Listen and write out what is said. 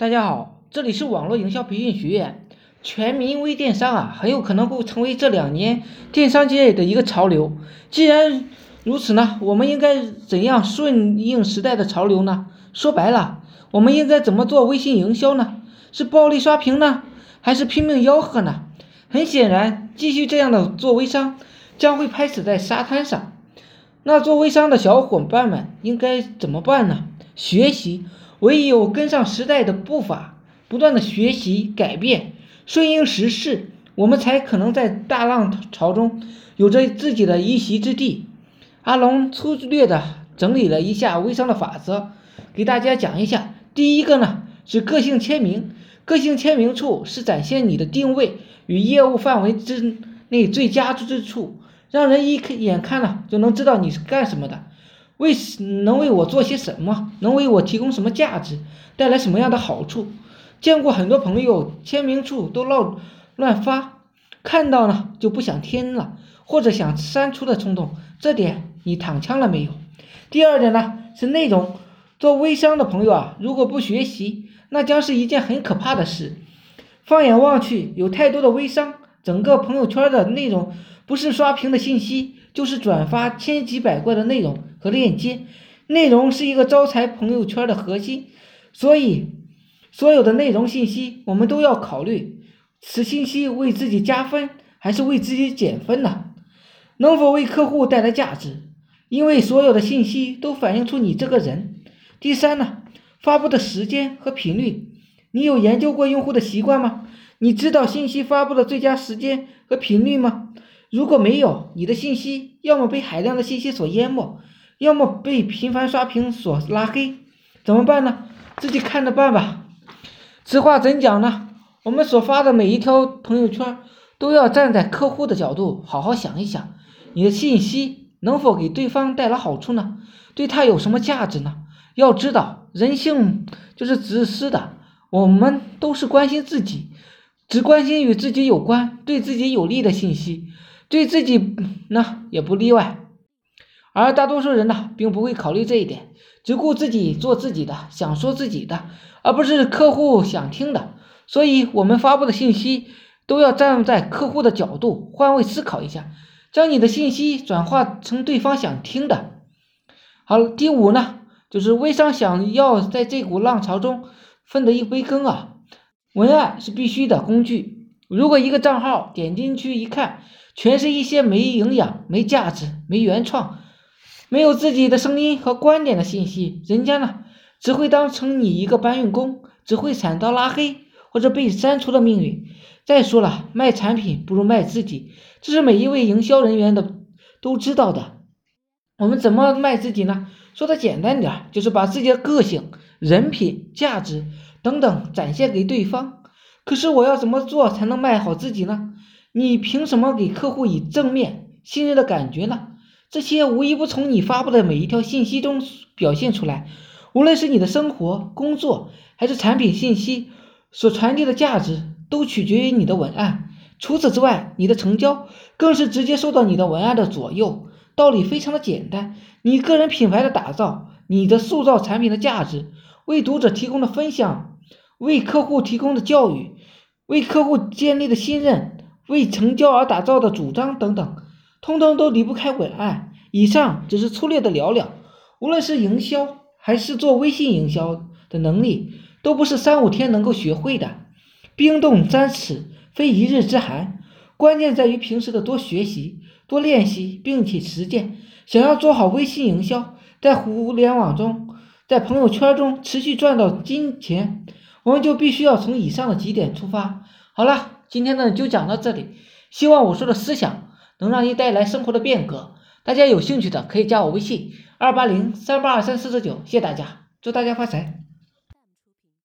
大家好，这里是网络营销培训学院。全民微电商啊，很有可能会成为这两年电商界的一个潮流。既然如此呢，我们应该怎样顺应时代的潮流呢？说白了，我们应该怎么做微信营销呢？是暴力刷屏呢，还是拼命吆喝呢？很显然，继续这样的做微商，将会拍死在沙滩上。那做微商的小伙伴们应该怎么办呢？学习。唯有跟上时代的步伐，不断的学习改变，顺应时势，我们才可能在大浪潮中有着自己的一席之地。阿龙粗略的整理了一下微商的法则，给大家讲一下。第一个呢是个性签名，个性签名处是展现你的定位与业务范围之内最佳之处，让人一眼看了就能知道你是干什么的。为能为我做些什么？能为我提供什么价值？带来什么样的好处？见过很多朋友签名处都乱乱发，看到呢就不想添了，或者想删除的冲动，这点你躺枪了没有？第二点呢是内容，做微商的朋友啊，如果不学习，那将是一件很可怕的事。放眼望去，有太多的微商，整个朋友圈的内容不是刷屏的信息。就是转发千奇百怪的内容和链接，内容是一个招财朋友圈的核心，所以所有的内容信息我们都要考虑，此信息为自己加分还是为自己减分呢？能否为客户带来价值？因为所有的信息都反映出你这个人。第三呢，发布的时间和频率，你有研究过用户的习惯吗？你知道信息发布的最佳时间和频率吗？如果没有你的信息，要么被海量的信息所淹没，要么被频繁刷屏所拉黑，怎么办呢？自己看着办吧。此话怎讲呢？我们所发的每一条朋友圈，都要站在客户的角度好好想一想，你的信息能否给对方带来好处呢？对他有什么价值呢？要知道，人性就是自私的，我们都是关心自己，只关心与自己有关、对自己有利的信息。对自己呢也不例外，而大多数人呢并不会考虑这一点，只顾自己做自己的，想说自己的，而不是客户想听的。所以，我们发布的信息都要站在客户的角度，换位思考一下，将你的信息转化成对方想听的。好，第五呢，就是微商想要在这股浪潮中分得一杯羹啊，文案是必须的工具。如果一个账号点进去一看，全是一些没营养、没价值、没原创、没有自己的声音和观点的信息，人家呢只会当成你一个搬运工，只会惨遭拉黑或者被删除的命运。再说了，卖产品不如卖自己，这是每一位营销人员的都知道的。我们怎么卖自己呢？说的简单点，就是把自己的个性、人品、价值等等展现给对方。可是我要怎么做才能卖好自己呢？你凭什么给客户以正面信任的感觉呢？这些无一不从你发布的每一条信息中表现出来。无论是你的生活、工作，还是产品信息所传递的价值，都取决于你的文案。除此之外，你的成交更是直接受到你的文案的左右。道理非常的简单，你个人品牌的打造，你的塑造产品的价值，为读者提供的分享，为客户提供的教育，为客户建立的信任。为成交而打造的主张等等，通通都离不开文案。以上只是粗略的聊聊。无论是营销还是做微信营销的能力，都不是三五天能够学会的。冰冻三尺，非一日之寒。关键在于平时的多学习、多练习，并且实践。想要做好微信营销，在互联网中，在朋友圈中持续赚到金钱，我们就必须要从以上的几点出发。好了。今天呢就讲到这里，希望我说的思想能让你带来生活的变革。大家有兴趣的可以加我微信二八零三八二三四四九，谢谢大家，祝大家发财。